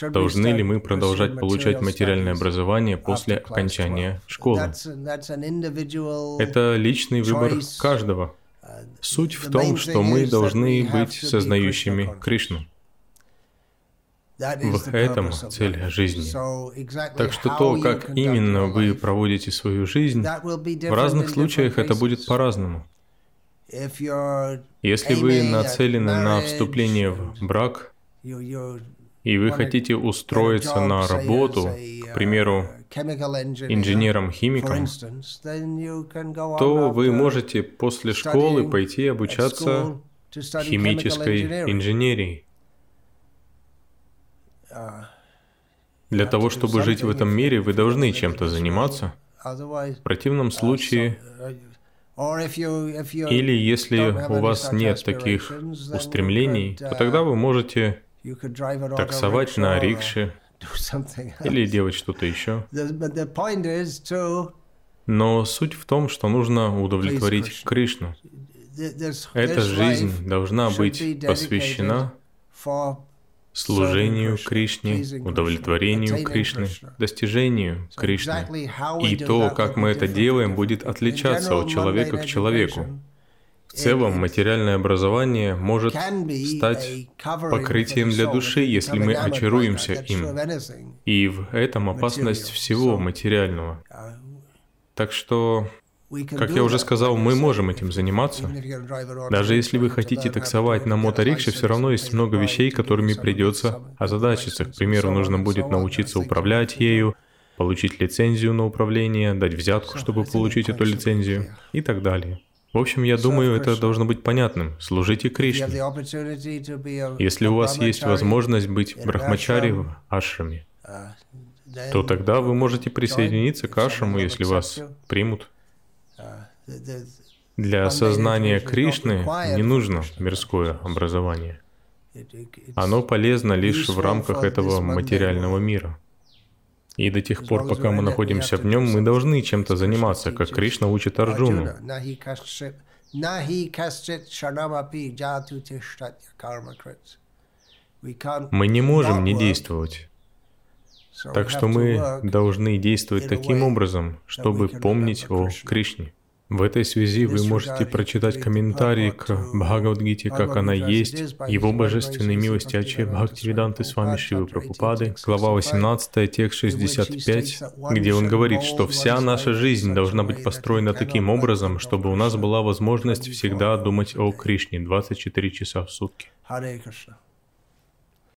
Должны ли мы продолжать получать материальное образование после окончания школы? Это личный выбор каждого. Суть в том, что мы должны быть сознающими Кришну. В этом цель жизни. Так что то, как именно вы проводите свою жизнь, в разных случаях это будет по-разному. Если вы нацелены на вступление в брак, и вы хотите устроиться на работу, к примеру, инженером-химиком, то вы можете после школы пойти обучаться химической инженерии. Для того, чтобы жить в этом мире, вы должны чем-то заниматься. В противном случае, или если у вас нет таких устремлений, то тогда вы можете таксовать на рикше или делать что-то еще. Но суть в том, что нужно удовлетворить Кришну. Эта жизнь должна быть посвящена служению Кришне, удовлетворению Кришны, достижению Кришны. И то, как мы это делаем, будет отличаться от человека к человеку. В целом, материальное образование может стать покрытием для души, если мы очаруемся им. И в этом опасность всего материального. Так что как я уже сказал, мы можем этим заниматься. Даже если вы хотите таксовать на моторикше, все равно есть много вещей, которыми придется озадачиться. К примеру, нужно будет научиться управлять ею, получить лицензию на управление, дать взятку, чтобы получить эту лицензию и так далее. В общем, я думаю, это должно быть понятным. Служите Кришне. Если у вас есть возможность быть брахмачари в ашраме, то тогда вы можете присоединиться к ашраму, если вас примут. Для осознания Кришны не нужно мирское образование. Оно полезно лишь в рамках этого материального мира. И до тех пор, пока мы находимся в нем, мы должны чем-то заниматься, как Кришна учит Арджуну. Мы не можем не действовать. Так что мы должны действовать таким образом, чтобы помнить о Кришне. В этой связи вы можете прочитать комментарии к Бхагавадгите, как она есть, Его Божественной милости Аче Бхактивиданты с вами Шивы Прабхупады, глава 18, текст 65, где он говорит, что вся наша жизнь должна быть построена таким образом, чтобы у нас была возможность всегда думать о Кришне 24 часа в сутки.